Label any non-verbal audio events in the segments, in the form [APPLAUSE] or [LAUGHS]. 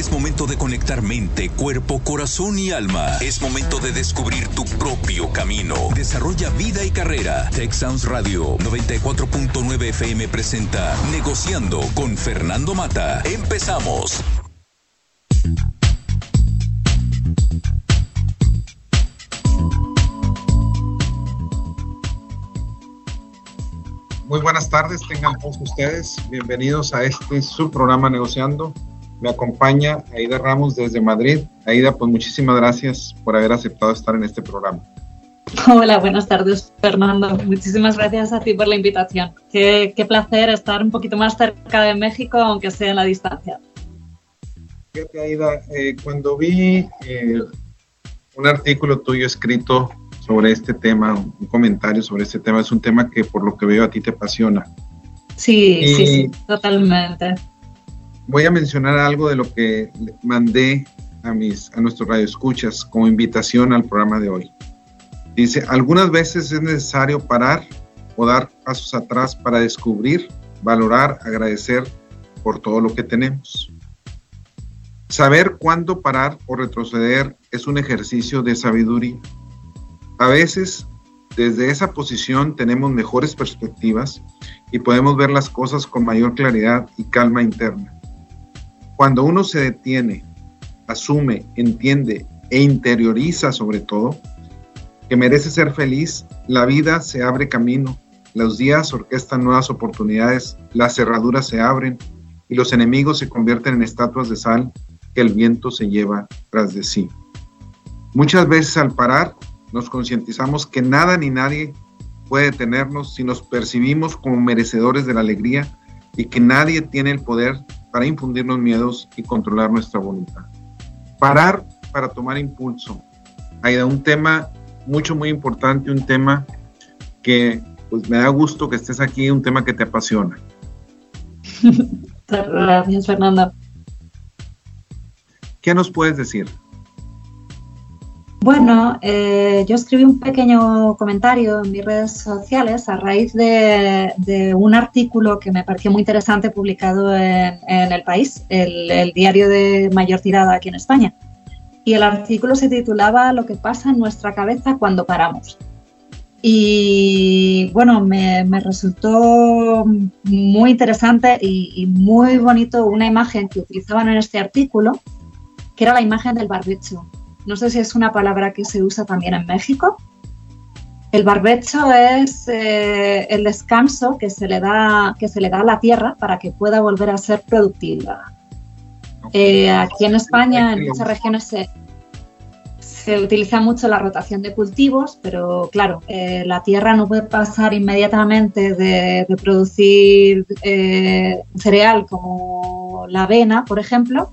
Es momento de conectar mente, cuerpo, corazón y alma. Es momento de descubrir tu propio camino. Desarrolla vida y carrera. Tech Sounds Radio 94.9 FM presenta Negociando con Fernando Mata. Empezamos. Muy buenas tardes, tengan todos ustedes. Bienvenidos a este subprograma Negociando. Me acompaña Aida Ramos desde Madrid. Aida, pues muchísimas gracias por haber aceptado estar en este programa. Hola, buenas tardes, Fernando. Muchísimas gracias a ti por la invitación. Qué, placer estar un poquito más cerca de México, aunque sea en la distancia. Fíjate, Aida, eh, cuando vi eh, un artículo tuyo escrito sobre este tema, un comentario sobre este tema. Es un tema que por lo que veo a ti te apasiona. Sí, sí, sí, totalmente. Voy a mencionar algo de lo que mandé a, mis, a nuestros radioescuchas como invitación al programa de hoy. Dice, algunas veces es necesario parar o dar pasos atrás para descubrir, valorar, agradecer por todo lo que tenemos. Saber cuándo parar o retroceder es un ejercicio de sabiduría. A veces, desde esa posición tenemos mejores perspectivas y podemos ver las cosas con mayor claridad y calma interna. Cuando uno se detiene, asume, entiende e interioriza sobre todo que merece ser feliz, la vida se abre camino, los días orquestan nuevas oportunidades, las cerraduras se abren y los enemigos se convierten en estatuas de sal que el viento se lleva tras de sí. Muchas veces al parar nos concientizamos que nada ni nadie puede detenernos si nos percibimos como merecedores de la alegría y que nadie tiene el poder para infundirnos miedos y controlar nuestra voluntad. Parar para tomar impulso. Hay un tema mucho, muy importante, un tema que pues me da gusto que estés aquí, un tema que te apasiona. [LAUGHS] Gracias, Fernanda. ¿Qué nos puedes decir? Bueno, eh, yo escribí un pequeño comentario en mis redes sociales a raíz de, un artículo que me pareció muy interesante publicado en, El País, el, diario de mayor tirada aquí en España. Y el artículo se titulaba Lo que pasa en nuestra cabeza cuando paramos. Y bueno, me, resultó muy interesante y, y, muy bonito una imagen que utilizaban en este artículo, que era la imagen del barbecho no sé si es una palabra que se usa también en México. El barbecho es eh, el descanso que se, le da, que se le da a la tierra para que pueda volver a ser productiva. Eh, aquí en España, en muchas regiones se, utiliza mucho la rotación de cultivos, pero claro, eh, la tierra no puede pasar inmediatamente de, de producir cereal como la avena, por ejemplo,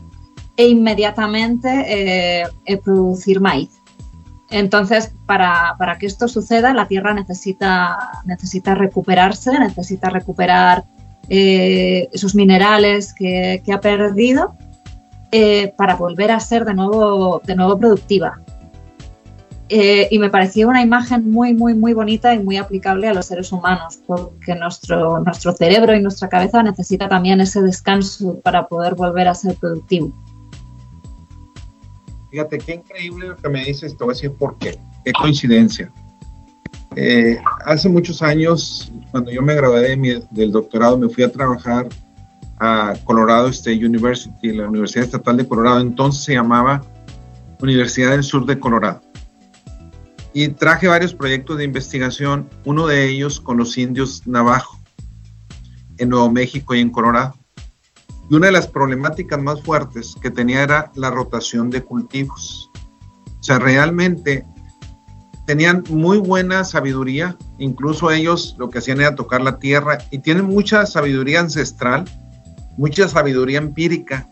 e inmediatamente eh, eh, producir maíz. Entonces, para, que esto suceda, la tierra necesita, necesita recuperarse, necesita recuperar eh, esos minerales que, ha perdido para volver a ser de nuevo, de nuevo productiva. y me pareció una imagen muy, muy, muy bonita y muy aplicable a los seres humanos, porque nuestro, nuestro cerebro y nuestra cabeza necesita también ese descanso para poder volver a ser productivo. Fíjate, qué increíble lo que me dices, te voy a decir por qué. Qué coincidencia. Eh, hace muchos años, cuando yo me gradué del doctorado, me fui a trabajar a Colorado State University, la Universidad Estatal de Colorado, entonces se llamaba Universidad del Sur de Colorado. Y traje varios proyectos de investigación, uno de ellos con los indios navajo, en Nuevo México y en Colorado. Y una de las problemáticas más fuertes que tenía era la rotación de cultivos. O sea, realmente tenían muy buena sabiduría, incluso ellos lo que hacían era tocar la tierra y tienen mucha sabiduría ancestral, mucha sabiduría empírica,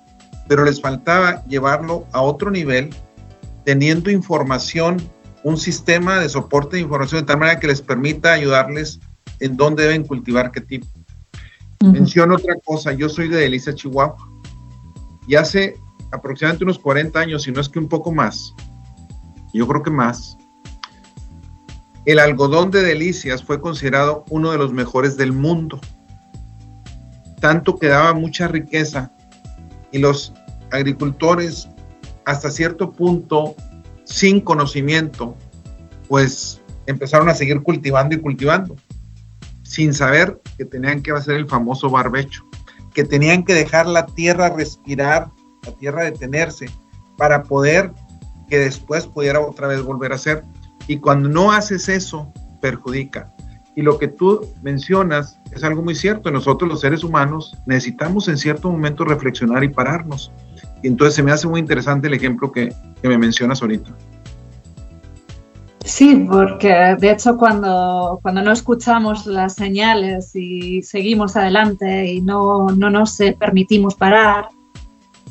pero les faltaba llevarlo a otro nivel, teniendo información, un sistema de soporte de información de tal manera que les permita ayudarles en dónde deben cultivar qué tipo. Menciono otra cosa, yo soy de Delicia, Chihuahua, y hace aproximadamente unos 40 años, si no es que un poco más, yo creo que más, el algodón de Delicias fue considerado uno de los mejores del mundo, tanto que daba mucha riqueza y los agricultores hasta cierto punto sin conocimiento, pues empezaron a seguir cultivando y cultivando, sin saber que tenían que hacer el famoso barbecho, que tenían que dejar la tierra respirar, la tierra detenerse, para poder que después pudiera otra vez volver a hacer. Y cuando no haces eso, perjudica. Y lo que tú mencionas es algo muy cierto. Nosotros los seres humanos necesitamos en cierto momento reflexionar y pararnos. Y entonces se me hace muy interesante el ejemplo que, que me mencionas ahorita. Sí, porque de hecho cuando, cuando no escuchamos las señales y seguimos adelante y no, no nos permitimos parar,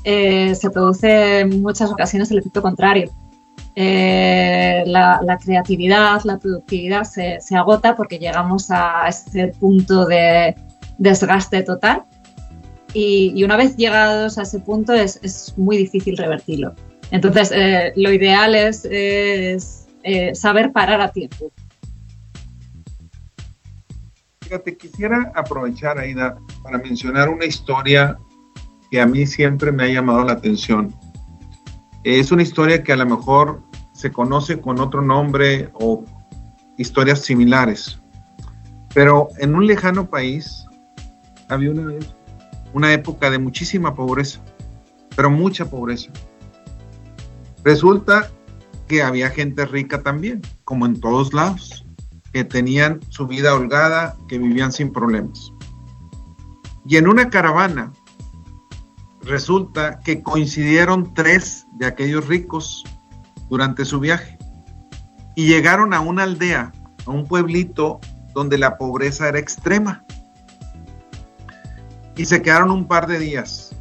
eh, se produce en muchas ocasiones el efecto contrario. Eh, la, creatividad, la productividad se, se, agota porque llegamos a ese punto de desgaste total y, y una vez llegados a ese punto es, es muy difícil revertirlo. Entonces, eh, lo ideal es, es eh, saber parar a tiempo. Fíjate, quisiera aprovechar, Aida, para mencionar una historia que a mí siempre me ha llamado la atención. Es una historia que a lo mejor se conoce con otro nombre o historias similares, pero en un lejano país había una, una época de muchísima pobreza, pero mucha pobreza. Resulta que había gente rica también, como en todos lados, que tenían su vida holgada, que vivían sin problemas. Y en una caravana resulta que coincidieron tres de aquellos ricos durante su viaje y llegaron a una aldea, a un pueblito donde la pobreza era extrema. Y se quedaron un par de días.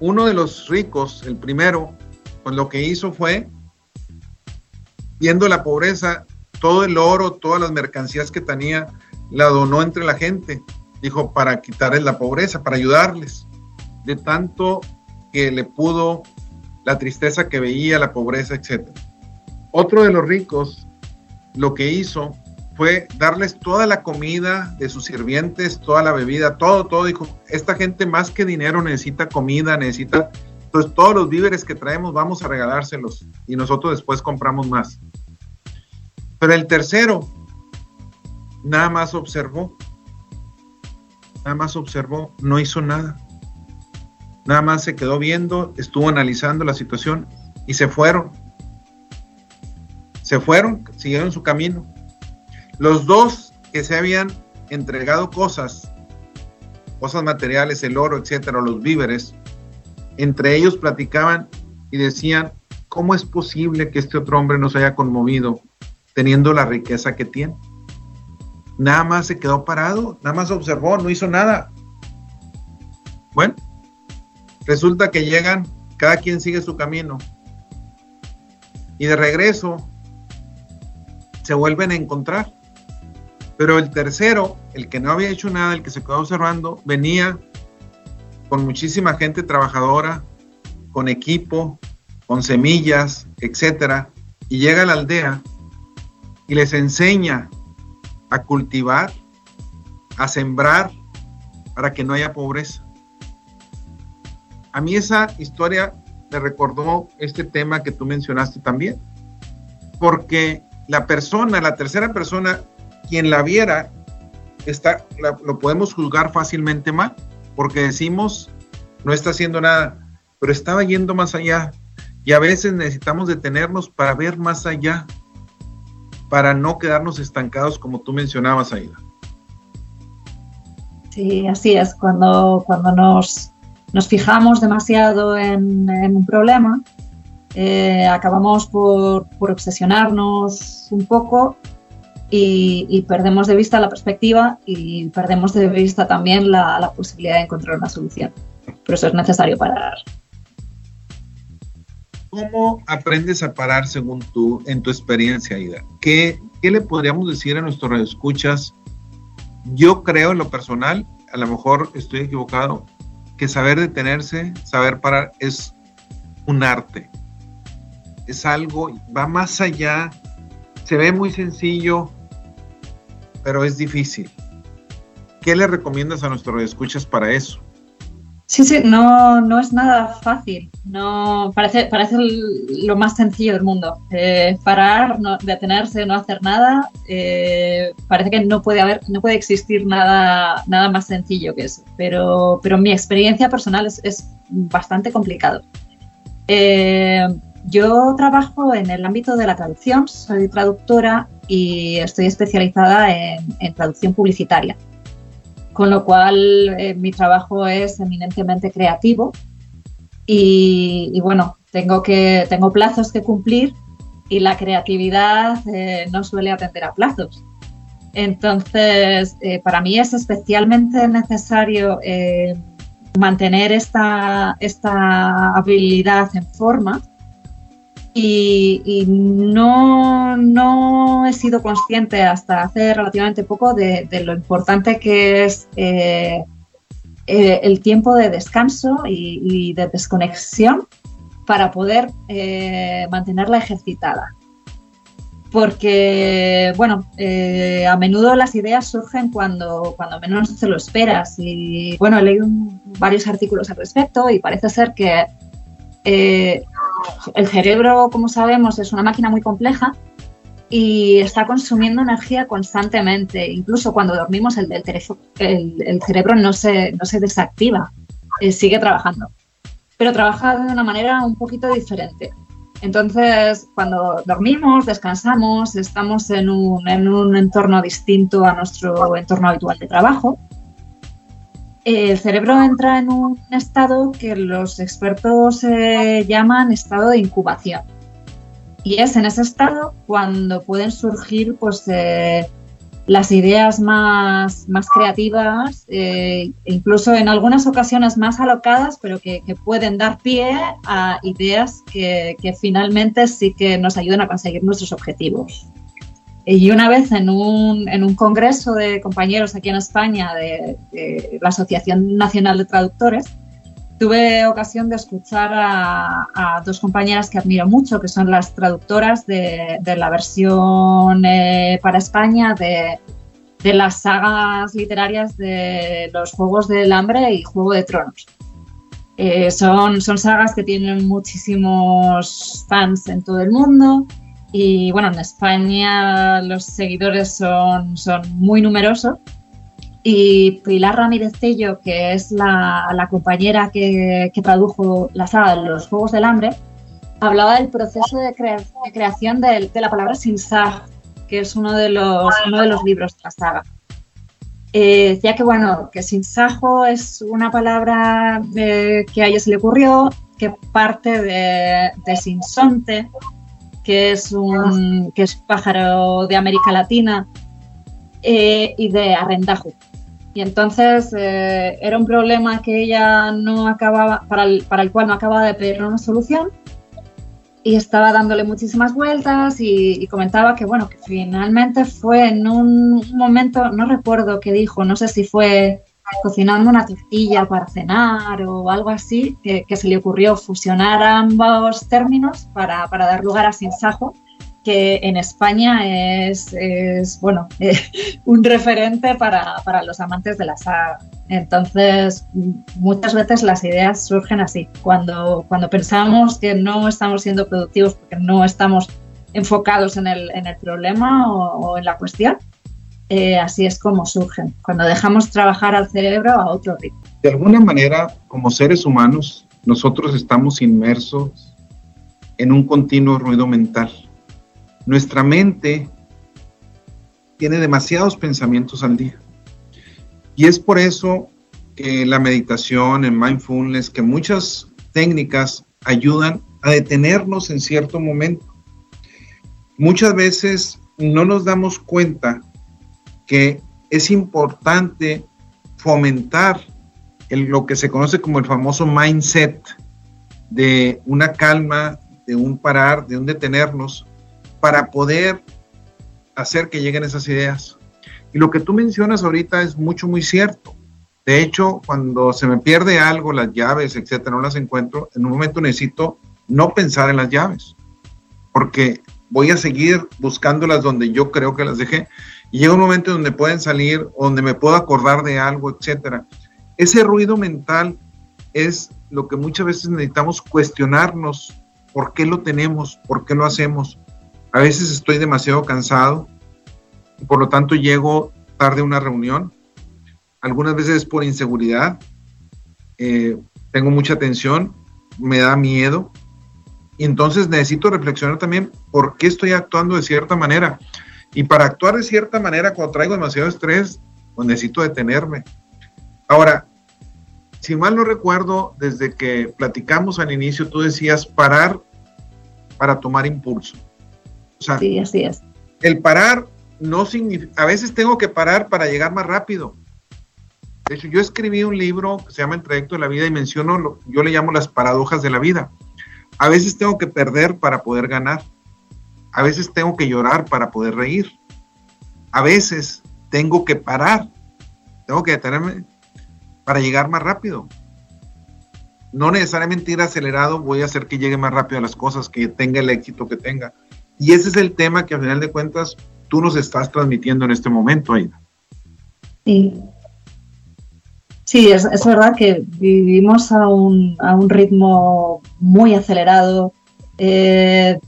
Uno de los ricos, el primero, pues lo que hizo fue viendo la pobreza, todo el oro, todas las mercancías que tenía, la donó entre la gente. Dijo, para quitarles la pobreza, para ayudarles. De tanto que le pudo la tristeza que veía, la pobreza, etc. Otro de los ricos lo que hizo fue darles toda la comida de sus sirvientes, toda la bebida, todo, todo. Dijo, esta gente más que dinero necesita comida, necesita todos los víveres que traemos vamos a regalárselos y nosotros después compramos más. Pero el tercero nada más observó, nada más observó, no hizo nada. Nada más se quedó viendo, estuvo analizando la situación y se fueron. Se fueron, siguieron su camino. Los dos que se habían entregado cosas, cosas materiales, el oro, etcétera, los víveres, entre ellos platicaban y decían, ¿cómo es posible que este otro hombre no se haya conmovido teniendo la riqueza que tiene? Nada más se quedó parado, nada más observó, no hizo nada. Bueno, resulta que llegan, cada quien sigue su camino. Y de regreso se vuelven a encontrar. Pero el tercero, el que no había hecho nada, el que se quedó observando, venía con muchísima gente trabajadora, con equipo, con semillas, etcétera, y llega a la aldea y les enseña a cultivar, a sembrar para que no haya pobreza. A mí esa historia me recordó este tema que tú mencionaste también, porque la persona, la tercera persona, quien la viera, está, lo podemos juzgar fácilmente mal porque decimos, no está haciendo nada, pero estaba yendo más allá. Y a veces necesitamos detenernos para ver más allá, para no quedarnos estancados como tú mencionabas, Aida. Sí, así es. Cuando, cuando nos, nos fijamos demasiado en, un problema, eh, acabamos por, por, obsesionarnos un poco y, perdemos de vista la perspectiva y perdemos de vista también la, posibilidad de encontrar una solución. Por eso es necesario parar. ¿Cómo aprendes a parar según tú, en tu experiencia, Ida? ¿Qué, qué le podríamos decir a nuestros escuchas? Yo creo en lo personal, a lo mejor estoy equivocado, que saber detenerse, saber parar es un arte. Es algo, va más allá, se ve muy sencillo, pero es difícil. ¿Qué le recomiendas a nuestros escuchas para eso? Sí, sí, no, no es nada fácil. No, parece, parece lo más sencillo del mundo. Eh, parar, no, detenerse, no hacer nada, eh, parece que no puede haber, no puede existir nada, nada más sencillo que eso. Pero, pero mi experiencia personal es, bastante complicado. Eh, yo trabajo en el ámbito de la traducción, soy traductora y estoy especializada en traducción publicitaria con lo cual eh, mi trabajo es eminentemente creativo y, bueno, tengo, que, tengo plazos que cumplir y la creatividad eh, no suele atender a plazos. Entonces, eh, para mí es especialmente necesario mantener esta, esta habilidad en forma y, no, no, he sido consciente hasta hace relativamente poco de, lo importante que es eh, eh, el tiempo de descanso y, de desconexión para poder eh, mantenerla ejercitada. Porque, bueno, a menudo las ideas surgen cuando, cuando menos te lo esperas. Y, bueno, he leído varios artículos al respecto y parece ser que el cerebro, como sabemos, es una máquina muy compleja y está consumiendo energía constantemente. Incluso cuando dormimos, el, cerebro no se, no se desactiva, eh, sigue trabajando, pero trabaja de una manera un poquito diferente. Entonces, cuando dormimos, descansamos, estamos en un, en un entorno distinto a nuestro entorno habitual de trabajo el cerebro entra en un estado que los expertos eh, llaman estado de incubación. Y es en ese estado cuando pueden surgir pues, eh, las ideas más, más creativas, eh, incluso en algunas ocasiones más alocadas, pero que, pueden dar pie a ideas que, que finalmente sí que nos ayudan a conseguir nuestros objetivos. Y una vez en un, en un congreso de compañeros aquí en España de, la Asociación Nacional de Traductores, tuve ocasión de escuchar a, dos compañeras que admiro mucho, que son las traductoras de, la versión eh, para España de, de, las sagas literarias de los Juegos del Hambre y Juego de Tronos. Eh, son, son sagas que tienen muchísimos fans en todo el mundo y bueno, en España los seguidores son, son muy numerosos. Y Pilar Ramírez Tello, que es la, la compañera que, que, tradujo la saga de los Juegos del Hambre, hablaba del proceso de, de creación de, de, la palabra sinsag, que es uno de los, uno de los libros de la saga. Eh, decía que, bueno, que sinsajo es una palabra eh, que a ella se le ocurrió, que parte de, de sinsonte, que es un que es pájaro de América Latina eh, y de arrendajo. Y entonces eh, era un problema que ella no acababa, para el, para el cual no acababa de pedir una solución y estaba dándole muchísimas vueltas y, y, comentaba que bueno, que finalmente fue en un momento, no recuerdo qué dijo, no sé si fue cocinando una tortilla para cenar o algo así, que, se le ocurrió fusionar ambos términos para, dar lugar a sinsajo, que en España es, bueno, [LAUGHS] un referente para, los amantes de la saga. Entonces, muchas veces las ideas surgen así, cuando, cuando pensamos que no estamos siendo productivos porque no estamos enfocados en el, problema o en la cuestión, eh, así es como surgen, cuando dejamos trabajar al cerebro a otro ritmo. De alguna manera, como seres humanos, nosotros estamos inmersos en un continuo ruido mental. Nuestra mente tiene demasiados pensamientos al día. Y es por eso que la meditación, el mindfulness, que muchas técnicas ayudan a detenernos en cierto momento. Muchas veces no nos damos cuenta que es importante fomentar lo que se conoce como el famoso mindset de una calma, de un parar, de un detenernos, para poder hacer que lleguen esas ideas. Y lo que tú mencionas ahorita es mucho, muy cierto. De hecho, cuando se me pierde algo, las llaves, etcétera, no las encuentro, en un momento necesito no pensar en las llaves, porque voy a seguir buscándolas donde yo creo que las dejé y llega un momento donde pueden salir, donde me puedo acordar de algo, etcétera. Ese ruido mental es lo que muchas veces necesitamos cuestionarnos por qué lo tenemos, por qué lo hacemos. A veces estoy demasiado cansado y por lo tanto llego tarde a una reunión. Algunas veces por inseguridad, eh, tengo mucha tensión, me da miedo. Y entonces necesito reflexionar también por qué estoy actuando de cierta manera. Y para actuar de cierta manera, cuando traigo demasiado estrés, pues necesito detenerme. Ahora, si mal no recuerdo, desde que platicamos al inicio, tú decías parar para tomar impulso. O sea, sí, así es. El parar no significa, a veces tengo que parar para llegar más rápido. De hecho, yo escribí un libro que se llama El trayecto de la vida y menciono, lo, yo le llamo las paradojas de la vida. A veces tengo que perder para poder ganar. A veces tengo que llorar para poder reír. A veces tengo que parar. Tengo que detenerme para llegar más rápido. No necesariamente ir acelerado, voy a hacer que llegue más rápido a las cosas, que tenga el éxito que tenga. Y ese es el tema que al final de cuentas tú nos estás transmitiendo en este momento, Aida. Sí, Sí, es, verdad que vivimos a un, a un ritmo muy acelerado. Eh,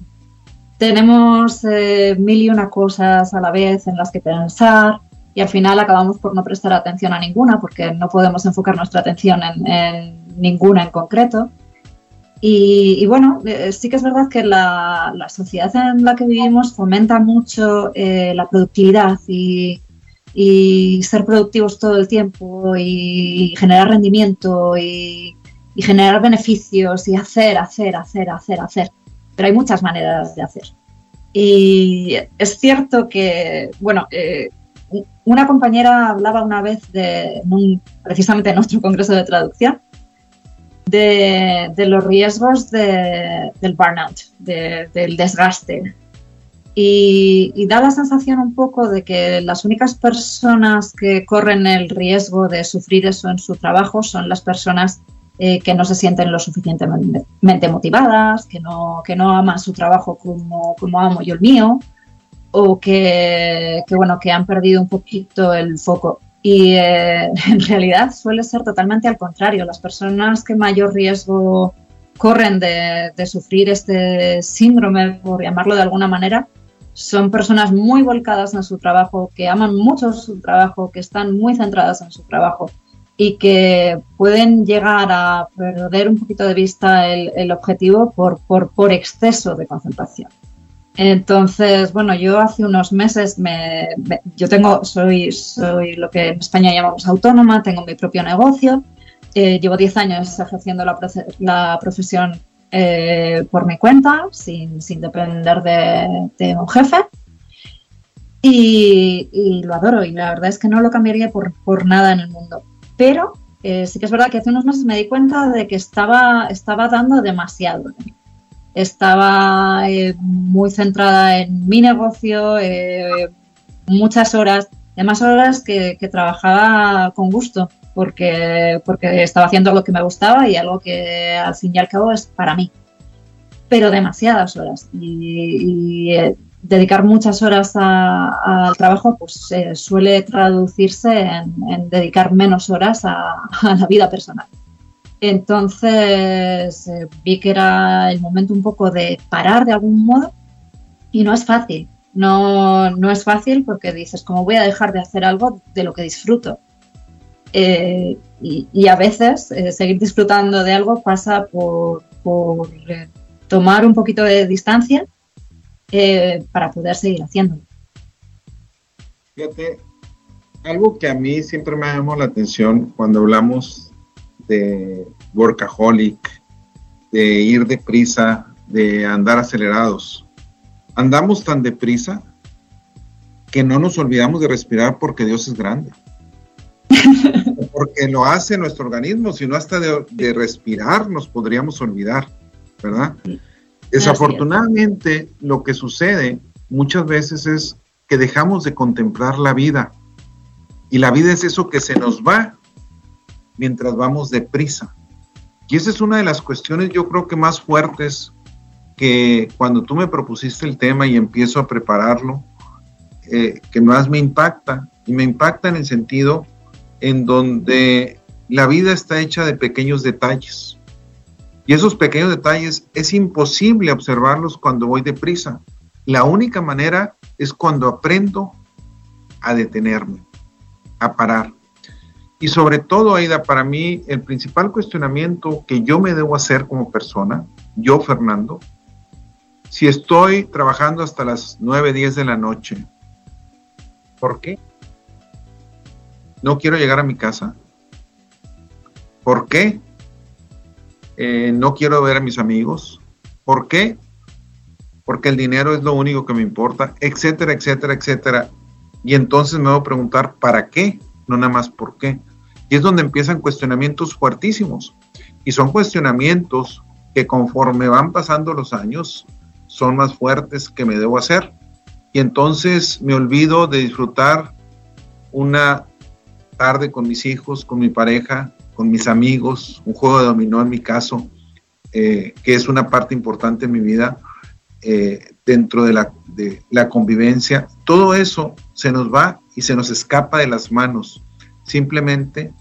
tenemos eh, mil y una cosas a la vez en las que pensar y al final acabamos por no prestar atención a ninguna porque no podemos enfocar nuestra atención en, ninguna en concreto. Y, bueno, eh, sí que es verdad que la, la, sociedad en la que vivimos fomenta mucho la productividad y, y ser productivos todo el tiempo y generar rendimiento y, generar beneficios y hacer, hacer, hacer, hacer, hacer. Pero hay muchas maneras de hacer. Y es cierto que, bueno, eh, una compañera hablaba una vez de, precisamente en nuestro congreso de traducción, de, los riesgos del burnout, del desgaste, y, da la sensación un poco de que las únicas personas que corren el riesgo de sufrir eso en su trabajo son las personas eh, que no se sienten lo suficientemente motivadas, que no, que no aman su trabajo como, como amo yo el mío, o que, bueno, que han perdido un poquito el foco. Y eh, [LAUGHS] en realidad suele ser totalmente al contrario. Las personas que mayor riesgo corren de, de sufrir este síndrome, por llamarlo de alguna manera, son personas muy volcadas en su trabajo, que aman mucho su trabajo, que están muy centradas en su trabajo y que pueden llegar a perder un poquito de vista el, objetivo por, por, exceso de concentración. Entonces, bueno, yo hace unos meses me, yo tengo, soy, soy lo que en España llamamos autónoma, tengo mi propio negocio, eh, llevo 10 años ejerciendo la, la profesión eh, por mi cuenta, sin, depender de, un jefe. Y, lo adoro y la verdad es que no lo cambiaría por, nada en el mundo. Pero eh, sí que es verdad que hace unos meses me di cuenta de que estaba, estaba dando demasiado. Estaba eh, muy centrada en mi negocio, muchas horas, además horas que, trabajaba con gusto porque, porque estaba haciendo lo que me gustaba y algo que al fin y al cabo es para mí. Pero demasiadas horas. Y, eh, dedicar muchas horas al trabajo pues eh, suele traducirse en, dedicar menos horas a, la vida personal. Entonces eh, vi que era el momento un poco de parar de algún modo y no es fácil. No, no es fácil porque dices, ¿cómo voy a dejar de hacer algo de lo que disfruto? Eh, y, a veces seguir disfrutando de algo pasa por, tomar un poquito de distancia para poder seguir haciéndolo. Fíjate, algo que a mí siempre me llamado la atención cuando hablamos de workaholic, de ir deprisa, de andar acelerados. Andamos tan deprisa que no nos olvidamos de respirar porque Dios es grande. [LAUGHS] porque lo hace nuestro organismo, sino hasta de, respirar nos podríamos olvidar, ¿verdad? Desafortunadamente, lo que sucede muchas veces es que dejamos de contemplar la vida. Y la vida es eso que se nos va mientras vamos deprisa. Y esa es una de las cuestiones yo creo que más fuertes que cuando tú me propusiste el tema y empiezo a prepararlo, eh, que más me impacta. Y me impacta en el sentido en donde la vida está hecha de pequeños detalles. Y esos pequeños detalles es imposible observarlos cuando voy deprisa. La única manera es cuando aprendo a detenerme, a parar. Y sobre todo, Aida, para mí el principal cuestionamiento que yo me debo hacer como persona, yo, Fernando, si estoy trabajando hasta las 9, 10 de la noche, ¿por qué? No quiero llegar a mi casa. ¿Por qué? Eh, no quiero ver a mis amigos. ¿Por qué? Porque el dinero es lo único que me importa, etcétera, etcétera, etcétera. Y entonces me voy a preguntar, ¿para qué? No nada más por qué. Y es donde empiezan cuestionamientos fuertísimos. Y son cuestionamientos que conforme van pasando los años, son más fuertes que me debo hacer. Y entonces me olvido de disfrutar una tarde con mis hijos, con mi pareja, con mis amigos, un juego de dominó en mi caso, eh, que es una parte importante en mi vida eh, dentro de la, de la convivencia. Todo eso se nos va y se nos escapa de las manos, simplemente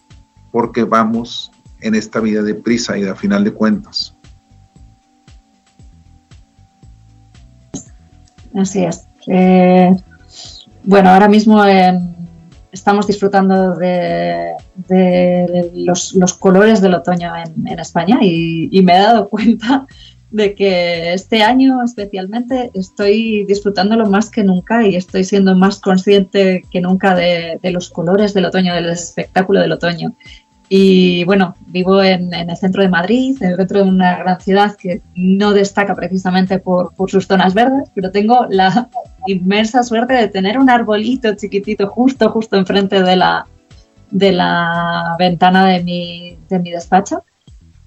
porque vamos en esta vida de prisa y a final de cuentas. Así es. Eh, bueno, ahora mismo estamos disfrutando de, los, colores del otoño en, España y, me he dado [LAUGHS] cuenta de que este año especialmente estoy disfrutándolo más que nunca y estoy siendo más consciente que nunca de, de los colores del otoño, del espectáculo del otoño. Y bueno, vivo en, el centro de Madrid, dentro de una gran ciudad que no destaca precisamente por, sus zonas verdes, pero tengo la inmensa suerte de tener un arbolito chiquitito justo, justo enfrente de la, de la ventana de mi, de mi despacho.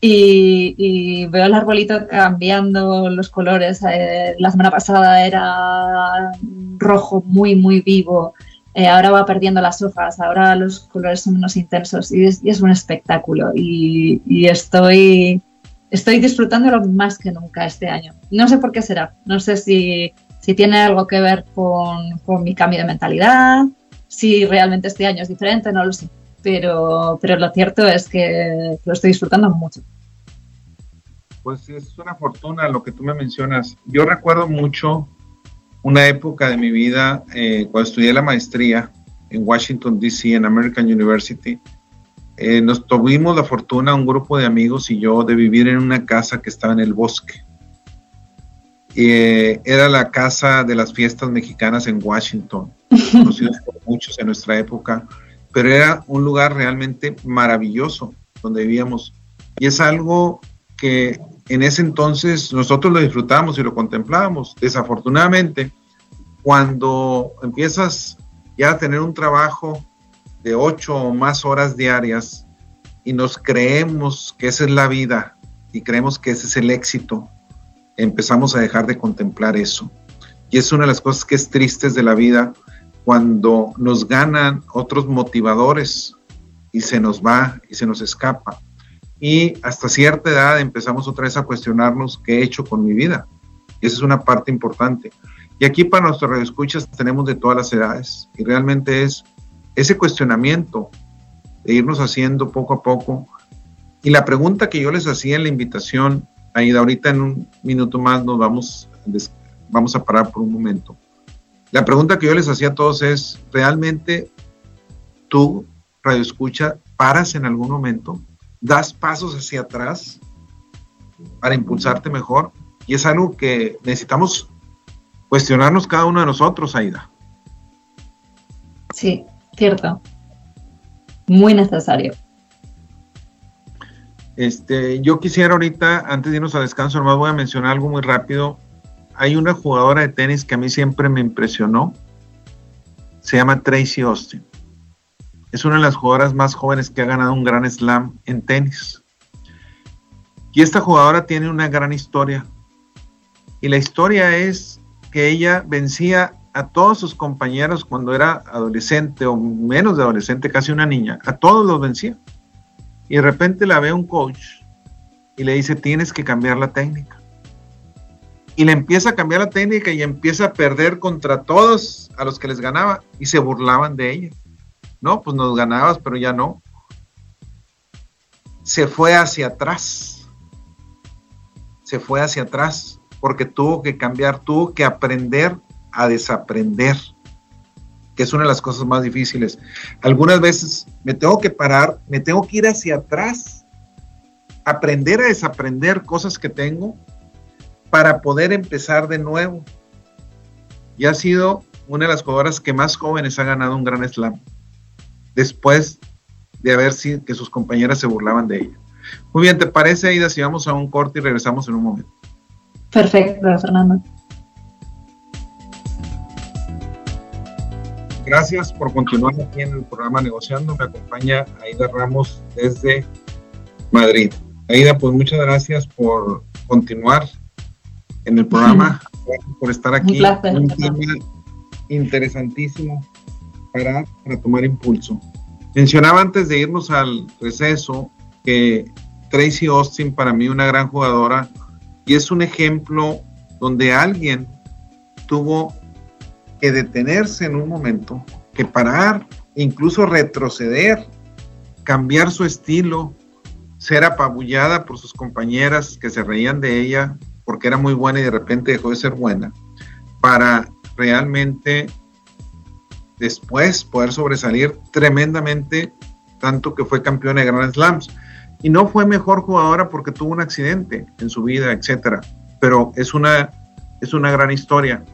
Y, veo el arbolito cambiando los colores. Eh, la semana pasada era rojo muy, muy vivo. Eh, ahora va perdiendo las hojas, ahora los colores son menos intensos y es, un espectáculo y, estoy, estoy disfrutándolo más que nunca este año. No sé por qué será, no sé si, tiene algo que ver con, mi cambio de mentalidad, si realmente este año es diferente, no lo sé, pero, pero lo cierto es que lo estoy disfrutando mucho. Pues es una fortuna lo que tú me mencionas. Yo recuerdo mucho una época de mi vida, eh, cuando estudié la maestría en Washington, D.C., en American University, eh, nos tuvimos la fortuna, un grupo de amigos y yo, de vivir en una casa que estaba en el bosque. Eh, era la casa de las fiestas mexicanas en Washington, conocidos por muchos en nuestra época, pero era un lugar realmente maravilloso donde vivíamos. Y es algo que en ese entonces nosotros lo disfrutamos y lo contemplábamos. Desafortunadamente, cuando empiezas ya a tener un trabajo de ocho o más horas diarias y nos creemos que esa es la vida y creemos que ese es el éxito, empezamos a dejar de contemplar eso. Y es una de las cosas que es tristes de la vida cuando nos ganan otros motivadores y se nos va y se nos escapa y hasta cierta edad empezamos otra vez a cuestionarnos qué he hecho con mi vida. Esa es una parte importante. Y aquí para nuestros radioescuchas tenemos de todas las edades y realmente es ese cuestionamiento de irnos haciendo poco a poco. Y la pregunta que yo les hacía en la invitación, ahí ahorita en un minuto más nos vamos, vamos a parar por un momento. La pregunta que yo les hacía a todos es, ¿realmente tú, radioescucha, paras en algún momento das pasos hacia atrás para impulsarte mejor. Y es algo que necesitamos cuestionarnos cada uno de nosotros, Aida. Sí, cierto. Muy necesario. Este, yo quisiera ahorita, antes de irnos al descanso, nomás voy a mencionar algo muy rápido. Hay una jugadora de tenis que a mí siempre me impresionó. Se llama Tracy Austin es una de las jugadoras más jóvenes que ha ganado un gran slam en tenis. Y esta jugadora tiene una gran historia. Y la historia es que ella vencía a todos sus compañeros cuando era adolescente o menos de adolescente, casi una niña. A todos los vencía. Y de repente la ve un coach y le dice, tienes que cambiar la técnica. Y le empieza a cambiar la técnica y empieza a perder contra todos a los que les ganaba y se burlaban de ella. No, pues nos ganabas, pero ya no. se fue hacia atrás. Se fue hacia atrás porque tuvo que cambiar, tuvo que aprender a desaprender, que es una de las cosas más difíciles. Algunas veces me tengo que parar, me tengo que ir hacia atrás, aprender a desaprender cosas que tengo para poder empezar de nuevo. Y ha sido una de las jugadoras que más jóvenes ha ganado un gran slam, después de haber sido que sus compañeras se burlaban de ella. Muy bien, ¿te parece, Aida, si vamos a un corte y regresamos en un momento? Perfecto, Fernando. Gracias por continuar aquí en el programa Negociando. Me acompaña Aida Ramos desde Madrid. Aida, pues muchas gracias por continuar en el programa, gracias por estar aquí. Un, tema interesantísimo para, para tomar impulso. Mencionaba antes de irnos al receso que Tracy Austin para mí una gran jugadora y es un ejemplo donde alguien tuvo que detenerse en un momento, que parar, incluso retroceder, cambiar su estilo, ser apabullada por sus compañeras que se reían de ella porque era muy buena y de repente dejó de ser buena, para realmente después poder sobresalir tremendamente, tanto que fue campeona de Grand Slams. Y no fue mejor jugadora porque tuvo un accidente en su vida, etcétera. Pero es una, es una gran historia.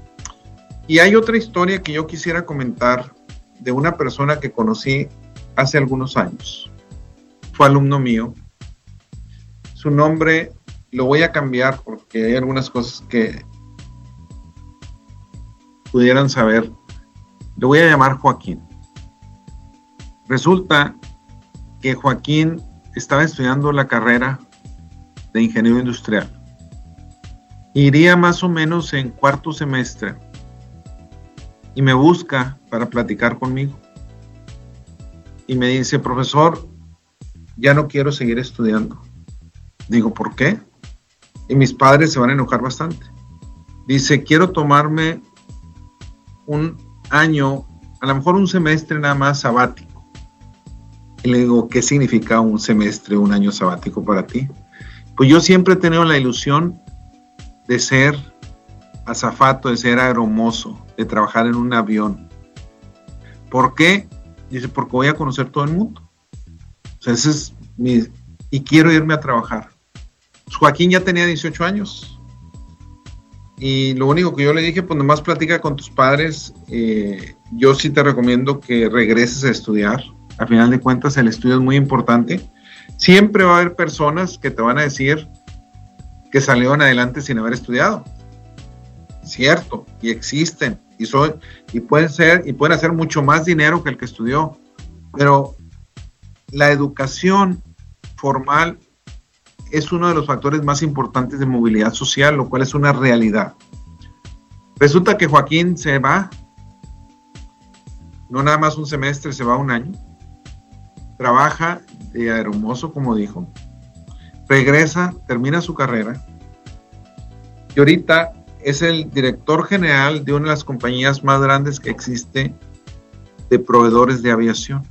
Y hay otra historia que yo quisiera comentar de una persona que conocí hace algunos años. Fue alumno mío. Su nombre lo voy a cambiar porque hay algunas cosas que pudieran saber. Le voy a llamar Joaquín. Resulta que Joaquín estaba estudiando la carrera de ingeniero industrial. Iría más o menos en cuarto semestre y me busca para platicar conmigo. Y me dice, profesor, ya no quiero seguir estudiando. Digo, ¿por qué? Y mis padres se van a enojar bastante. Dice, quiero tomarme un año, a lo mejor un semestre nada más sabático. Y le digo, ¿qué significa un semestre, un año sabático para ti? Pues yo siempre he tenido la ilusión de ser azafato, de ser aeromozo, de trabajar en un avión. ¿Por qué? Dice, porque voy a conocer todo el mundo. O sea, ese es mi... Y quiero irme a trabajar. Joaquín ya tenía 18 años. Y lo único que yo le dije, pues nomás platica con tus padres. Eh, yo sí te recomiendo que regreses a estudiar. A final de cuentas, el estudio es muy importante. Siempre va a haber personas que te van a decir que salieron adelante sin haber estudiado. Cierto, y existen, y, son, y pueden ser, y pueden hacer mucho más dinero que el que estudió. Pero la educación formal es uno de los factores más importantes de movilidad social, lo cual es una realidad. Resulta que Joaquín se va, no nada más un semestre, se va un año, trabaja de aeromozo, como dijo, regresa, termina su carrera y ahorita es el director general de una de las compañías más grandes que existe de proveedores de aviación.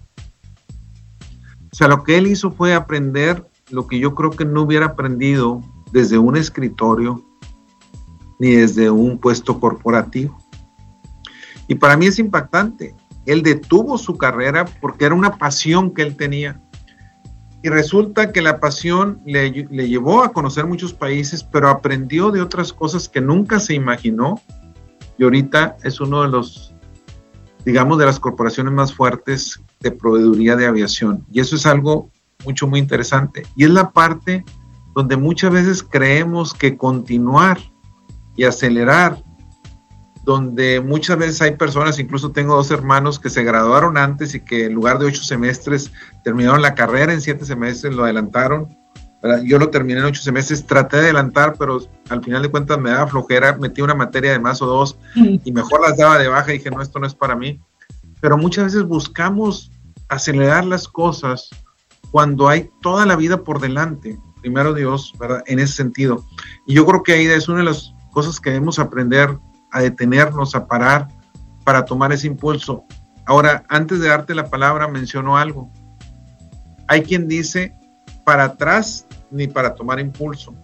O sea, lo que él hizo fue aprender lo que yo creo que no hubiera aprendido desde un escritorio ni desde un puesto corporativo. Y para mí es impactante. Él detuvo su carrera porque era una pasión que él tenía. Y resulta que la pasión le, le, llevó a conocer muchos países, pero aprendió de otras cosas que nunca se imaginó. Y ahorita es uno de los, digamos, de las corporaciones más fuertes de proveeduría de aviación. Y eso es algo mucho, muy interesante. Y es la parte donde muchas veces creemos que continuar y acelerar, donde muchas veces hay personas, incluso tengo dos hermanos que se graduaron antes y que en lugar de ocho semestres terminaron la carrera en siete semestres, lo adelantaron. Yo lo terminé en ocho semestres, traté de adelantar, pero al final de cuentas me daba flojera, metí una materia de más o dos y mejor las daba de baja y dije, no, esto no es para mí. Pero muchas veces buscamos acelerar las cosas cuando hay toda la vida por delante, primero Dios, ¿verdad? En ese sentido. Y yo creo que ahí es una de las cosas que debemos aprender a detenernos, a parar para tomar ese impulso. Ahora, antes de darte la palabra, menciono algo. Hay quien dice para atrás ni para tomar impulso.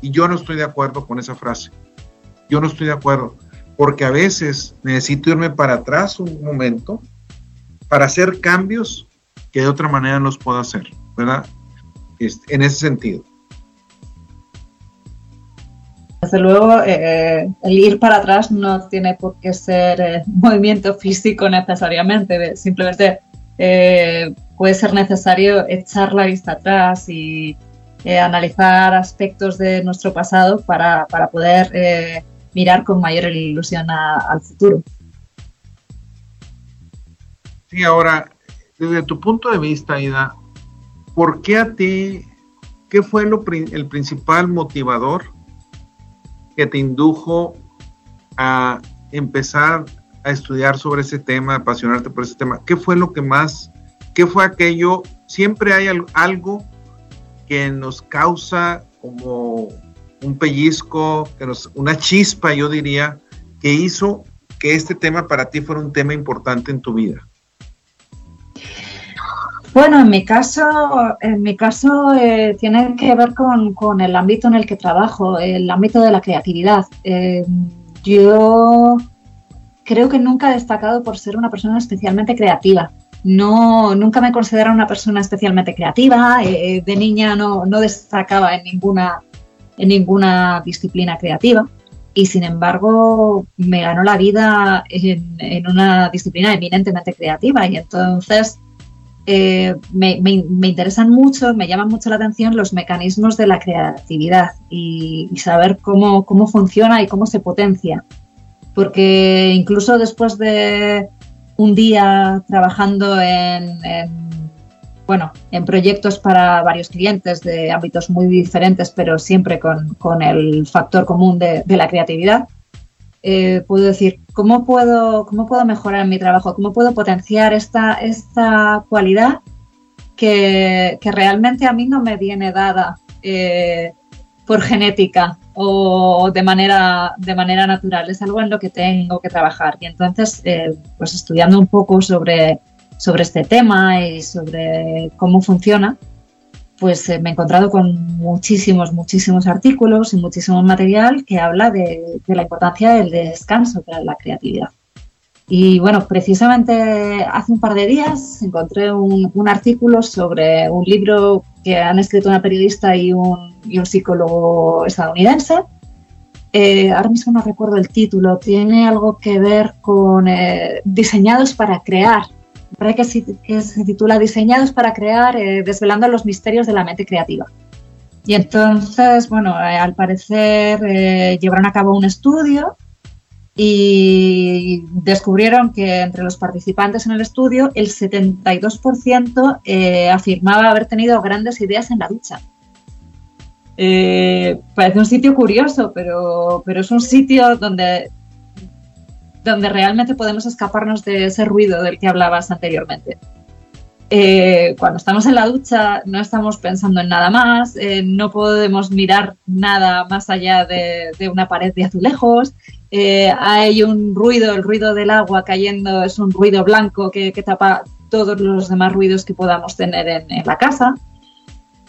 Y yo no estoy de acuerdo con esa frase. Yo no estoy de acuerdo, porque a veces necesito irme para atrás un momento para hacer cambios que de otra manera no los puedo hacer, ¿verdad? Este, en ese sentido. Desde luego, eh, el ir para atrás no tiene por qué ser eh, [LAUGHS] movimiento físico necesariamente, simplemente eh, puede ser necesario echar la vista atrás y analizar aspectos de nuestro pasado para, poder mirar con mayor ilusión al futuro. Sí, ahora, desde tu punto de vista, Ida, ¿por qué a ti, qué fue lo, el principal motivador que te indujo a empezar a estudiar sobre ese tema, apasionarte por ese tema? ¿Qué fue lo que más, qué fue aquello? Siempre hay algo que nos causa como un pellizco, que nos, una chispa, yo diría, que hizo que este tema para ti fuera un tema importante en tu vida. Bueno, en mi caso, en mi caso eh, tiene que ver con, el ámbito en el que trabajo, el ámbito de la creatividad. Eh, yo creo que nunca he destacado por ser una persona especialmente creativa. No, nunca me considero una persona especialmente creativa. Eh, de niña no, destacaba en ninguna, en ninguna disciplina creativa y sin embargo me ganó la vida en, en, una disciplina eminentemente creativa y entonces eh, me, interesan mucho, me llaman mucho la atención los mecanismos de la creatividad y, saber cómo, funciona y cómo se potencia. Porque incluso después de un día trabajando en, bueno, en proyectos para varios clientes de ámbitos muy diferentes, pero siempre con, el factor común de la creatividad, eh, puedo decir, ¿cómo puedo, ¿cómo puedo mejorar mi trabajo? ¿Cómo puedo potenciar esta, esta cualidad que, realmente a mí no me viene dada eh, por genética o de manera, de manera natural? Es algo en lo que tengo que trabajar. Y entonces, eh, pues estudiando un poco sobre, sobre este tema y sobre cómo funciona, pues eh, me he encontrado con muchísimos, muchísimos artículos y muchísimo material que habla de, la importancia del descanso para la creatividad. Y bueno, precisamente hace un par de días encontré un, artículo sobre un libro que han escrito una periodista y un, psicólogo estadounidense. Eh, ahora mismo no recuerdo el título, tiene algo que ver con eh, diseñados para crear, parece que, se titula Diseñados para crear, eh, desvelando los misterios de la mente creativa. Y entonces, bueno, eh, al parecer eh, llevaron a cabo un estudio y descubrieron que entre los participantes en el estudio el 72% afirmaba haber tenido grandes ideas en la ducha. parece un sitio curioso, pero, pero es un sitio donde donde realmente podemos escaparnos de ese ruido del que hablabas anteriormente. Eh, cuando estamos en la ducha no estamos pensando en nada más, eh, no podemos mirar nada más allá de, una pared de azulejos, eh, hay un ruido, el ruido del agua cayendo es un ruido blanco que, tapa todos los demás ruidos que podamos tener en, la casa.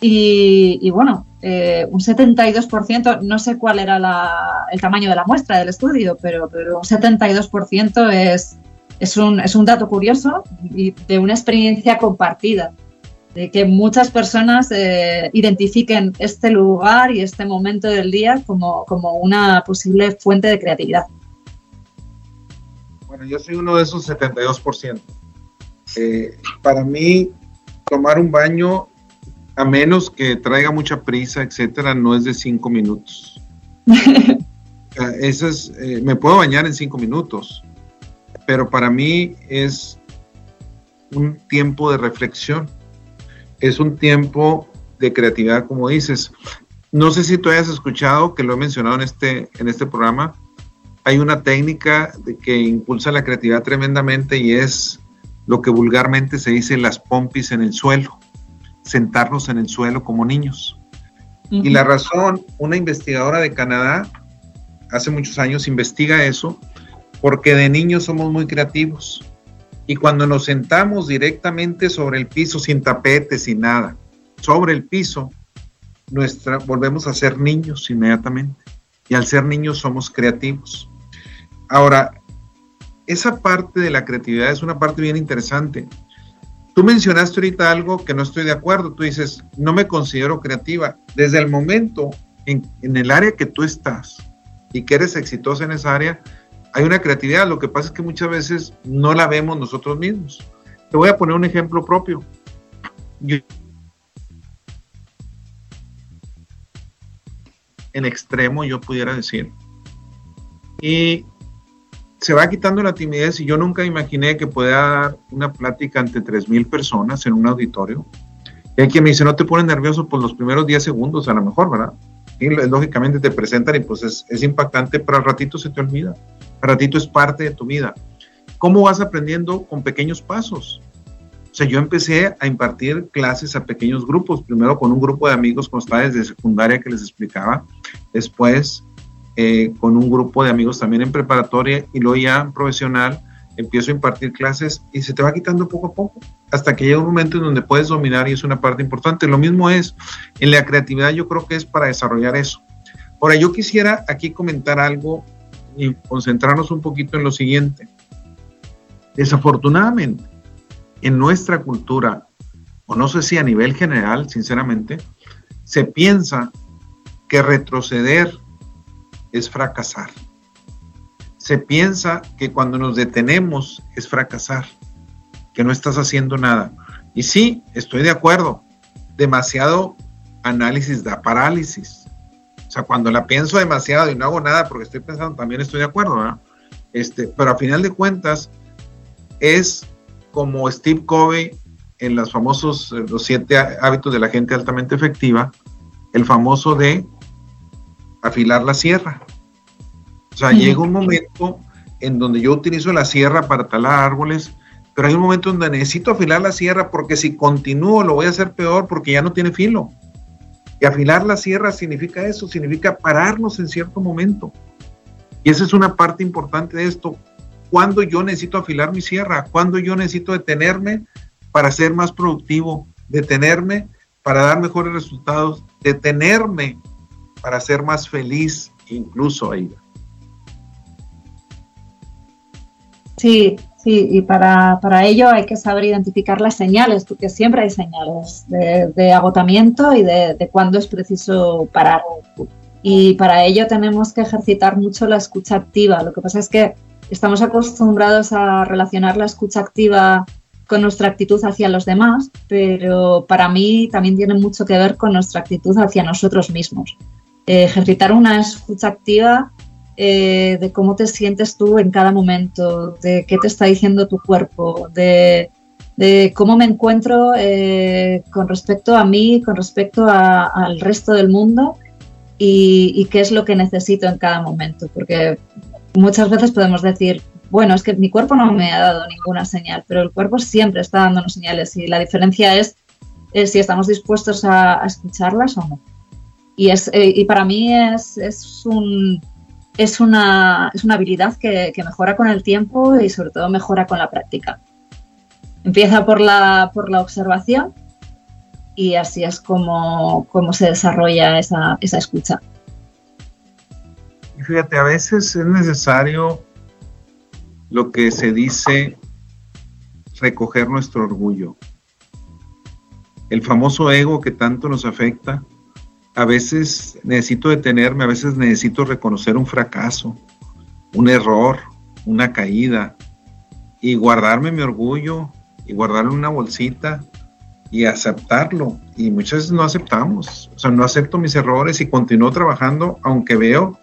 Y, bueno, eh, un 72%, no sé cuál era el tamaño de la muestra del estudio, pero, pero un 72% es, es, un, es un dato curioso y de una experiencia compartida, de que muchas personas eh, identifiquen este lugar y este momento del día como, como una posible fuente de creatividad. Bueno, yo soy uno de esos 72%. Eh, para mí, tomar un baño a menos que traiga mucha prisa, etcétera, no es de cinco minutos. [LAUGHS] Eso es, eh, me puedo bañar en cinco minutos, pero para mí es un tiempo de reflexión, es un tiempo de creatividad, como dices. No sé si tú hayas escuchado, que lo he mencionado en este, en este programa, hay una técnica de que impulsa la creatividad tremendamente y es lo que vulgarmente se dice las pompis en el suelo sentarnos en el suelo como niños. Y la razón, una investigadora de Canadá hace muchos años investiga eso, porque de niños somos muy creativos. Y cuando nos sentamos directamente sobre el piso, sin tapete, sin nada, sobre el piso, nuestra, volvemos a ser niños inmediatamente. Y al ser niños somos creativos. Ahora, esa parte de la creatividad es una parte bien interesante. Tú mencionaste ahorita algo que no estoy de acuerdo. Tú dices, no me considero creativa. Desde el momento en, en el área que tú estás y que eres exitosa en esa área, hay una creatividad. Lo que pasa es que muchas veces no la vemos nosotros mismos. Te voy a poner un ejemplo propio. en extremo, yo pudiera decir. Y se va quitando la timidez y yo nunca imaginé que pueda dar una plática ante 3.000 personas en un auditorio. Y hay quien me dice, no te pones nervioso por los primeros 10 segundos, a lo mejor, ¿verdad? Y lógicamente te presentan y pues es, impactante, pero al ratito se te olvida. Al ratito es parte de tu vida. ¿Cómo vas aprendiendo con pequeños pasos? O sea, yo empecé a impartir clases a pequeños grupos, primero con un grupo de amigos con desde secundaria que les explicaba, después eh, con un grupo de amigos también en preparatoria y luego ya profesional empiezo a impartir clases y se te va quitando poco a poco hasta que llega un momento en donde puedes dominar y es una parte importante. Lo mismo es en la creatividad, yo creo que es para desarrollar eso. Ahora, yo quisiera aquí comentar algo y concentrarnos un poquito en lo siguiente. Desafortunadamente, en nuestra cultura, o no sé si a nivel general, sinceramente, se piensa que retroceder es fracasar. Se piensa que cuando nos detenemos es fracasar, que no estás haciendo nada. Y sí, estoy de acuerdo, demasiado análisis da parálisis. O sea, cuando la pienso demasiado y no hago nada porque estoy pensando, también estoy de acuerdo. Este, pero a final de cuentas es como Steve Covey en los famosos eh, los siete hábitos de la gente altamente efectiva, el famoso de afilar la sierra. O sea, llega un momento en donde yo utilizo la sierra para talar árboles, pero hay un momento donde necesito afilar la sierra porque si continúo lo voy a hacer peor porque ya no tiene filo. Y afilar la sierra significa eso, significa pararnos en cierto momento. Y esa es una parte importante de esto cuándo yo necesito afilar mi sierra, cuándo yo necesito detenerme para ser más productivo, detenerme para dar mejores resultados, detenerme para ser más feliz, incluso ahí. Sí, sí, y para, ello hay que saber identificar las señales, porque siempre hay señales de, agotamiento y de, de cuándo es preciso parar. Y para ello tenemos que ejercitar mucho la escucha activa. Lo que pasa es que estamos acostumbrados a relacionar la escucha activa con nuestra actitud hacia los demás, pero para mí también tiene mucho que ver con nuestra actitud hacia nosotros mismos. Eh, ejercitar una escucha activa eh, de cómo te sientes tú en cada momento, de qué te está diciendo tu cuerpo, de, cómo me encuentro eh, con respecto a mí, con respecto al resto del mundo y, y, qué es lo que necesito en cada momento. Porque muchas veces podemos decir, bueno, es que mi cuerpo no me ha dado ninguna señal, pero el cuerpo siempre está dándonos señales y la diferencia es, si estamos dispuestos a, escucharlas o no. Y, es, eh, y para mí es, es, un, es, una, es una habilidad que, mejora con el tiempo y sobre todo mejora con la práctica. Empieza por la, por la observación y así es como, como se desarrolla esa, esa escucha. Y fíjate, a veces es necesario lo que se dice recoger nuestro orgullo. El famoso ego que tanto nos afecta, a veces necesito detenerme, a veces necesito reconocer un fracaso, un error, una caída, y guardarme mi orgullo y guardarle una bolsita y aceptarlo. Y muchas veces no aceptamos, o sea, no acepto mis errores y continúo trabajando, aunque veo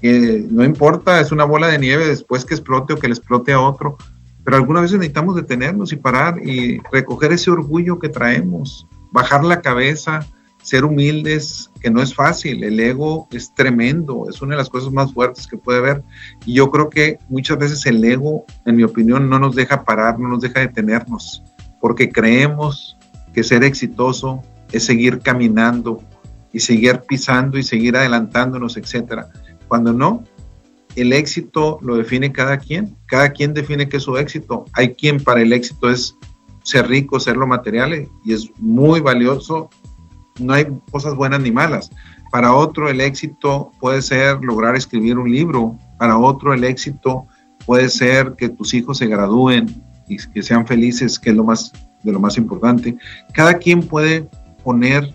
que no importa, es una bola de nieve después que explote o que le explote a otro, pero algunas veces necesitamos detenernos y parar y recoger ese orgullo que traemos, bajar la cabeza, ser humildes, que no es fácil, el ego es tremendo, es una de las cosas más fuertes que puede haber y yo creo que muchas veces el ego, en mi opinión, no nos deja parar, no nos deja detenernos, porque creemos que ser exitoso es seguir caminando y seguir pisando y seguir adelantándonos, etcétera. Cuando no, el éxito lo define cada quien. Cada quien define qué es su éxito. Hay quien para el éxito es ser rico, ser lo material, y es muy valioso. No hay cosas buenas ni malas. Para otro el éxito puede ser lograr escribir un libro, para otro el éxito puede ser que tus hijos se gradúen y que sean felices, que es lo más de lo más importante. Cada quien puede poner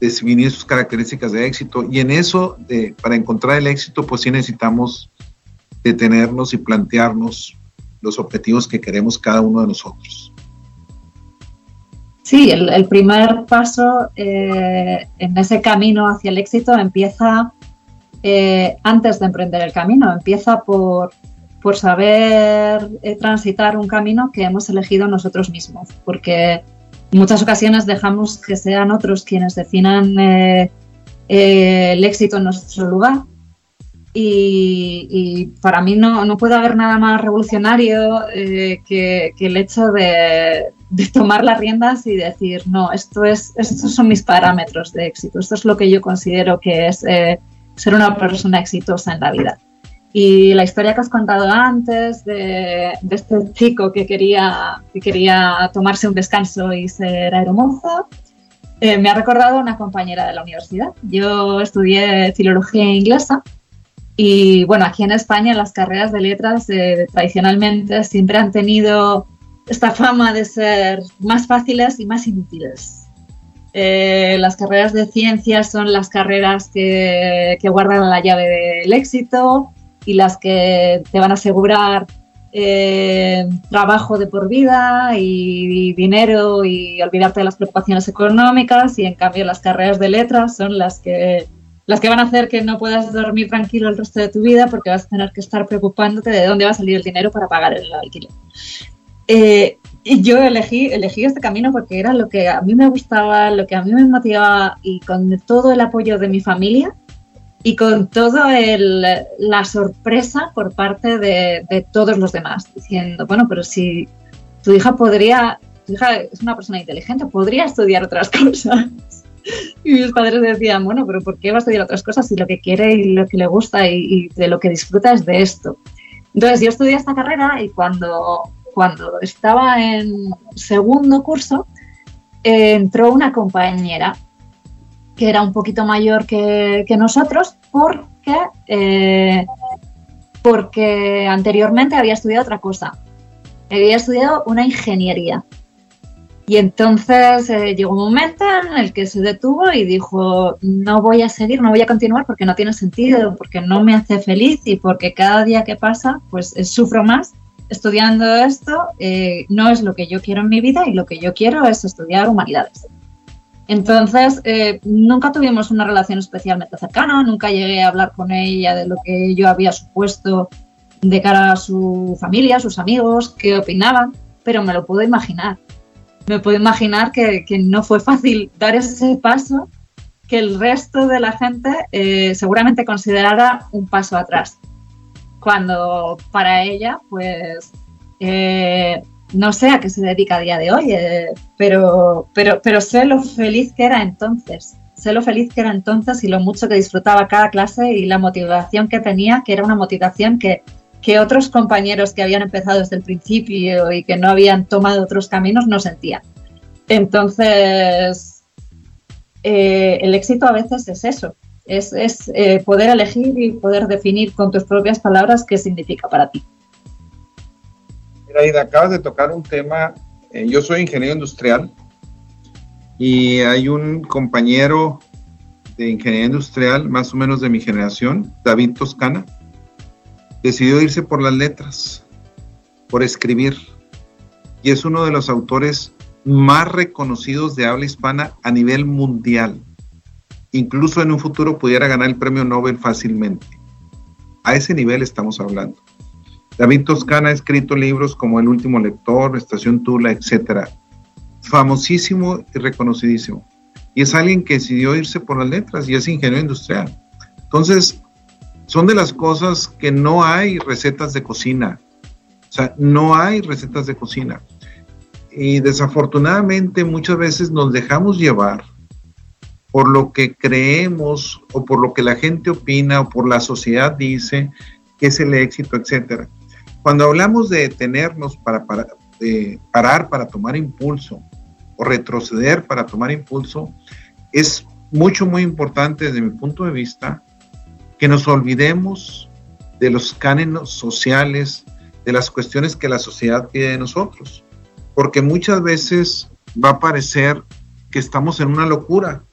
definir sus características de éxito y en eso, de, para encontrar el éxito, pues sí necesitamos detenernos y plantearnos los objetivos que queremos cada uno de nosotros. Sí, el, primer paso eh, en ese camino hacia el éxito empieza eh, antes de emprender el camino, empieza por, por saber eh, transitar un camino que hemos elegido nosotros mismos, porque en muchas ocasiones dejamos que sean otros quienes definan el éxito en nuestro lugar. Y, para mí no, no, puede haber nada más revolucionario que, el hecho de, tomar las riendas y decir, no, esto es, estos son mis parámetros de éxito, esto es lo que yo considero que es eh, ser una persona exitosa en la vida. Y la historia que has contado antes de, este chico que quería, que quería tomarse un descanso y ser aeromozo, eh, me ha recordado una compañera de la universidad. Yo estudié filología inglesa y bueno, aquí en España las carreras de letras eh, tradicionalmente siempre han tenido esta fama de ser más fáciles y más inútiles. Eh, las carreras de ciencias son las carreras que, guardan la llave del éxito y las que te van a asegurar eh, trabajo de por vida y, dinero y olvidarte de las preocupaciones económicas y en cambio las carreras de letras son las que las que van a hacer que no puedas dormir tranquilo el resto de tu vida porque vas a tener que estar preocupándote de dónde va a salir el dinero para pagar el alquiler. Eh, y yo elegí, elegí este camino porque era lo que a mí me gustaba, lo que a mí me motivaba y con todo el apoyo de mi familia y con toda la sorpresa por parte de, de, todos los demás, diciendo, bueno, pero si tu hija podría, tu hija es una persona inteligente, podría estudiar otras [LAUGHS] cosas. Y mis padres decían, bueno, pero ¿por qué va a estudiar otras cosas si lo que quiere y lo que le gusta y, de lo que disfruta es de esto? Entonces yo estudié esta carrera y cuando, cuando estaba en segundo curso eh, entró una compañera que era un poquito mayor que, nosotros porque, eh, porque anteriormente había estudiado otra cosa. Había estudiado una ingeniería. Y entonces eh, llegó un momento en el que se detuvo y dijo, no voy a seguir, no voy a continuar porque no tiene sentido, porque no me hace feliz y porque cada día que pasa, pues sufro más estudiando esto. Eh, no es lo que yo quiero en mi vida y lo que yo quiero es estudiar humanidades. Entonces, nunca tuvimos una relación especialmente cercana, nunca llegué a hablar con ella de lo que yo había supuesto de cara a su familia, sus amigos, qué opinaban, pero me lo puedo imaginar me puedo imaginar que, no fue fácil dar ese paso que el resto de la gente eh, seguramente considerara un paso atrás. Cuando para ella, pues, eh, no sé a qué se dedica a día de hoy, eh, pero, pero, pero sé lo feliz que era entonces. Sé lo feliz que era entonces y lo mucho que disfrutaba cada clase y la motivación que tenía, que era una motivación que que otros compañeros que habían empezado desde el principio y que no habían tomado otros caminos no sentían. Entonces, eh, el éxito a veces es eso, es, eh, poder elegir y poder definir con tus propias palabras qué significa para ti. Mira, Ida, acabas de tocar un tema, eh, yo soy ingeniero industrial y hay un compañero de ingeniería industrial, más o menos de mi generación, David Toscana, decidió irse por las letras, por escribir, y es uno de los autores más reconocidos de habla hispana a nivel mundial. Incluso en un futuro pudiera ganar el premio Nobel fácilmente. A ese nivel estamos hablando. David Toscana ha escrito libros como El último lector, Estación Tula, etc. Famosísimo y reconocidísimo. Y es alguien que decidió irse por las letras y es ingeniero industrial. Entonces, son de las cosas que no hay recetas de cocina. O sea, no hay recetas de cocina. Y desafortunadamente muchas veces nos dejamos llevar por lo que creemos o por lo que la gente opina o por la sociedad dice que es el éxito, etcétera. Cuando hablamos de detenernos para, parar para tomar impulso o retroceder para tomar impulso, es mucho, muy importante desde mi punto de vista que nos olvidemos de los cánones sociales, de las cuestiones que la sociedad pide de nosotros, porque muchas veces va a parecer que estamos en una locura,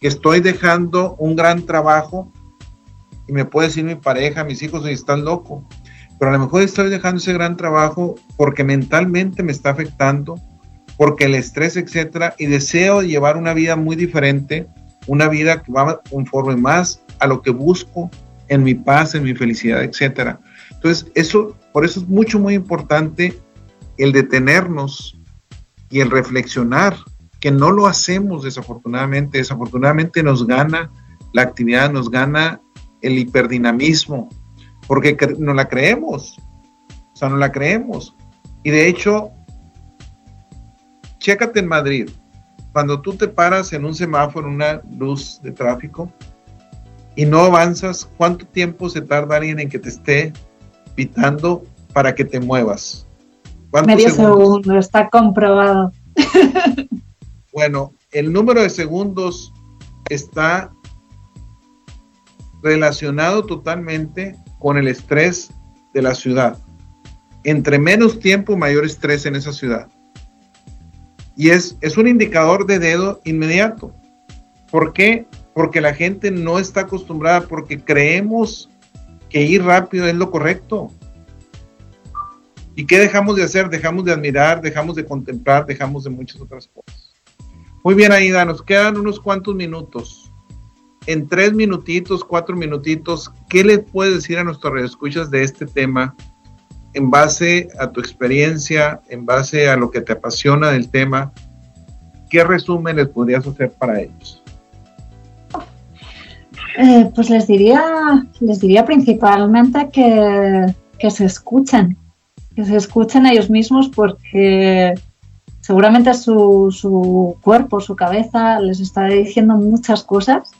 que estoy dejando un gran trabajo y me puede decir mi pareja, mis hijos, están loco, pero a lo mejor estoy dejando ese gran trabajo porque mentalmente me está afectando, porque el estrés, etcétera, y deseo llevar una vida muy diferente, una vida que va conforme más a lo que busco en mi paz, en mi felicidad, etcétera. Entonces, eso, por eso es mucho, muy importante el detenernos y el reflexionar, que no lo hacemos desafortunadamente, desafortunadamente nos gana la actividad, nos gana el hiperdinamismo, porque no la creemos, o sea, no la creemos. Y de hecho, chécate en Madrid, cuando tú te paras en un semáforo, en una luz de tráfico, y no avanzas, ¿cuánto tiempo se tarda alguien en que te esté pitando para que te muevas? Medio segundo, está comprobado. [LAUGHS] bueno, el número de segundos está relacionado totalmente con el estrés de la ciudad. Entre menos tiempo, mayor estrés en esa ciudad. Y es, es un indicador de dedo inmediato. ¿Por qué? Porque la gente no está acostumbrada, porque creemos que ir rápido es lo correcto. ¿Y qué dejamos de hacer? Dejamos de admirar, dejamos de contemplar, dejamos de muchas otras cosas. Muy bien, Aida, nos quedan unos cuantos minutos. En tres minutitos, cuatro minutitos, ¿qué le puedes decir a nuestros redescuchas de este tema en base a tu experiencia, en base a lo que te apasiona del tema? ¿Qué resumen les podrías hacer para ellos? Eh, pues les diría, les diría principalmente que, que se escuchen, que se escuchen a ellos mismos porque seguramente su, su, cuerpo, su cabeza les está diciendo muchas cosas.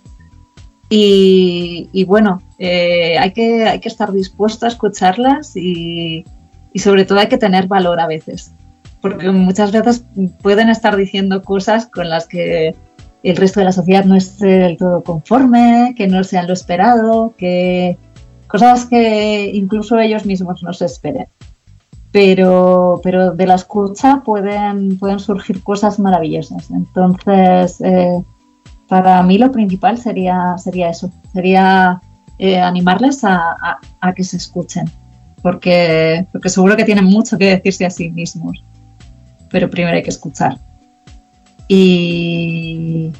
Y, bueno, eh, hay, que, hay que estar dispuesto a escucharlas y, y sobre todo hay que tener valor a veces, porque muchas veces pueden estar diciendo cosas con las que el resto de la sociedad no esté del todo conforme, que no sean lo esperado, que cosas que incluso ellos mismos no se esperen pero, pero de la escucha pueden, pueden surgir cosas maravillosas. Entonces, eh, para mí lo principal sería, sería eso, sería eh, animarles a, que se escuchen, porque, porque seguro que tienen mucho que decirse a sí mismos, pero primero hay que escuchar. Y,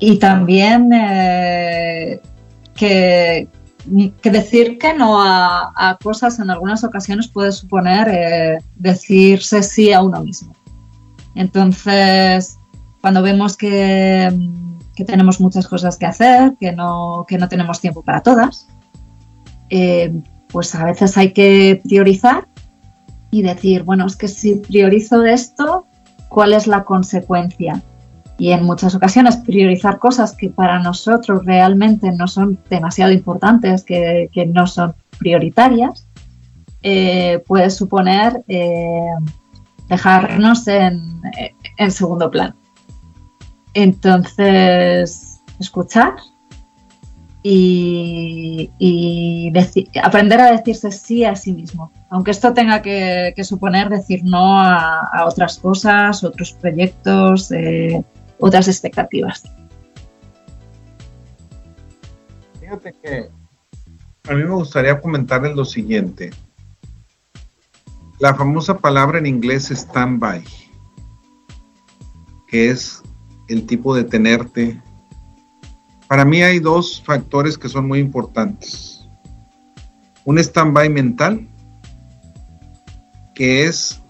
y también eh, que, que decir que no a, cosas en algunas ocasiones puede suponer eh, decirse sí a uno mismo. Entonces, cuando vemos que, tenemos muchas cosas que hacer, que no, que no tenemos tiempo para todas, eh, pues a veces hay que priorizar y decir, bueno, es que si priorizo esto, ¿cuál es la consecuencia? Y en muchas ocasiones priorizar cosas que para nosotros realmente no son demasiado importantes, que, no son prioritarias, eh, puede suponer eh, dejarnos en, segundo plano. Entonces, escuchar y, aprender a decirse sí a sí mismo, aunque esto tenga que, suponer decir no a, otras cosas, otros proyectos, eh, otras expectativas. Fíjate que a mí me gustaría comentarles lo siguiente. La famosa palabra en inglés stand-by, que es el tipo de tenerte. Para mí hay dos factores que son muy importantes. Un stand-by mental, que es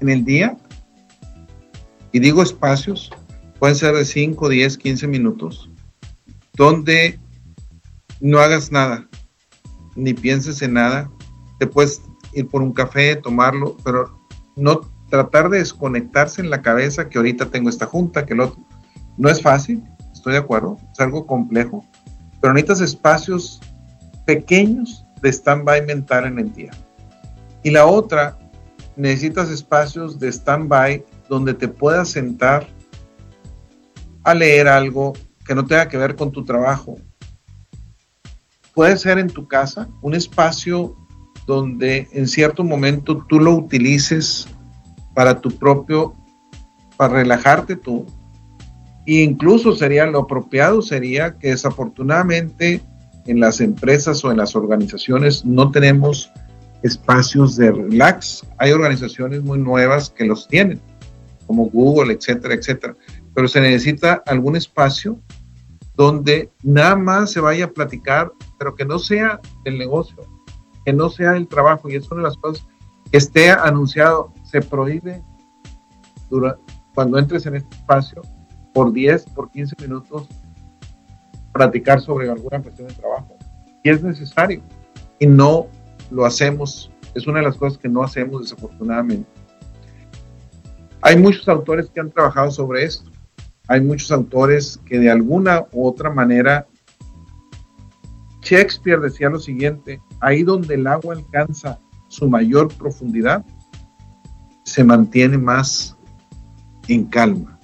en el día y digo espacios, pueden ser de 5, 10, 15 minutos, donde no hagas nada, ni pienses en nada. Te puedes ir por un café, tomarlo, pero no tratar de desconectarse en la cabeza que ahorita tengo esta junta, que el otro. No es fácil, estoy de acuerdo, es algo complejo, pero necesitas espacios pequeños de stand-by mental en el día. Y la otra, necesitas espacios de stand-by donde te puedas sentar a leer algo que no tenga que ver con tu trabajo. Puede ser en tu casa un espacio donde en cierto momento tú lo utilices para tu propio, para relajarte tú. E incluso sería lo apropiado, sería que desafortunadamente en las empresas o en las organizaciones no tenemos espacios de relax. Hay organizaciones muy nuevas que los tienen, como Google, etcétera, etcétera. Pero se necesita algún espacio donde nada más se vaya a platicar, pero que no sea el negocio, que no sea el trabajo. Y es una de las cosas que esté anunciado. Se prohíbe cuando entres en este espacio por 10, por 15 minutos platicar sobre alguna cuestión de trabajo. Y es necesario. Y no lo hacemos. Es una de las cosas que no hacemos desafortunadamente. Hay muchos autores que han trabajado sobre esto. Hay muchos autores que de alguna u otra manera, Shakespeare decía lo siguiente, ahí donde el agua alcanza su mayor profundidad, se mantiene más en calma.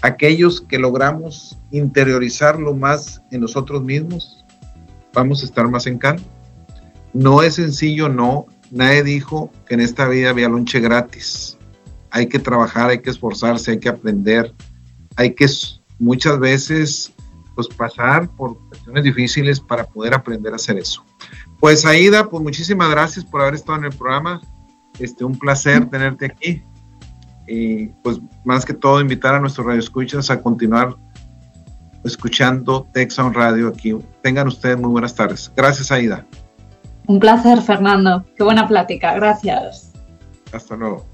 Aquellos que logramos interiorizarlo más en nosotros mismos, vamos a estar más en calma. No es sencillo, no. Nadie dijo que en esta vida había lonche gratis. Hay que trabajar, hay que esforzarse, hay que aprender. Hay que muchas veces pues pasar por cuestiones difíciles para poder aprender a hacer eso. Pues Aida, pues muchísimas gracias por haber estado en el programa. Este, un placer tenerte aquí. Y pues más que todo invitar a nuestros radioescuchas a continuar escuchando Texan Radio aquí. Tengan ustedes muy buenas tardes. Gracias, Aida. Un placer, Fernando. Qué buena plática. Gracias. Hasta luego.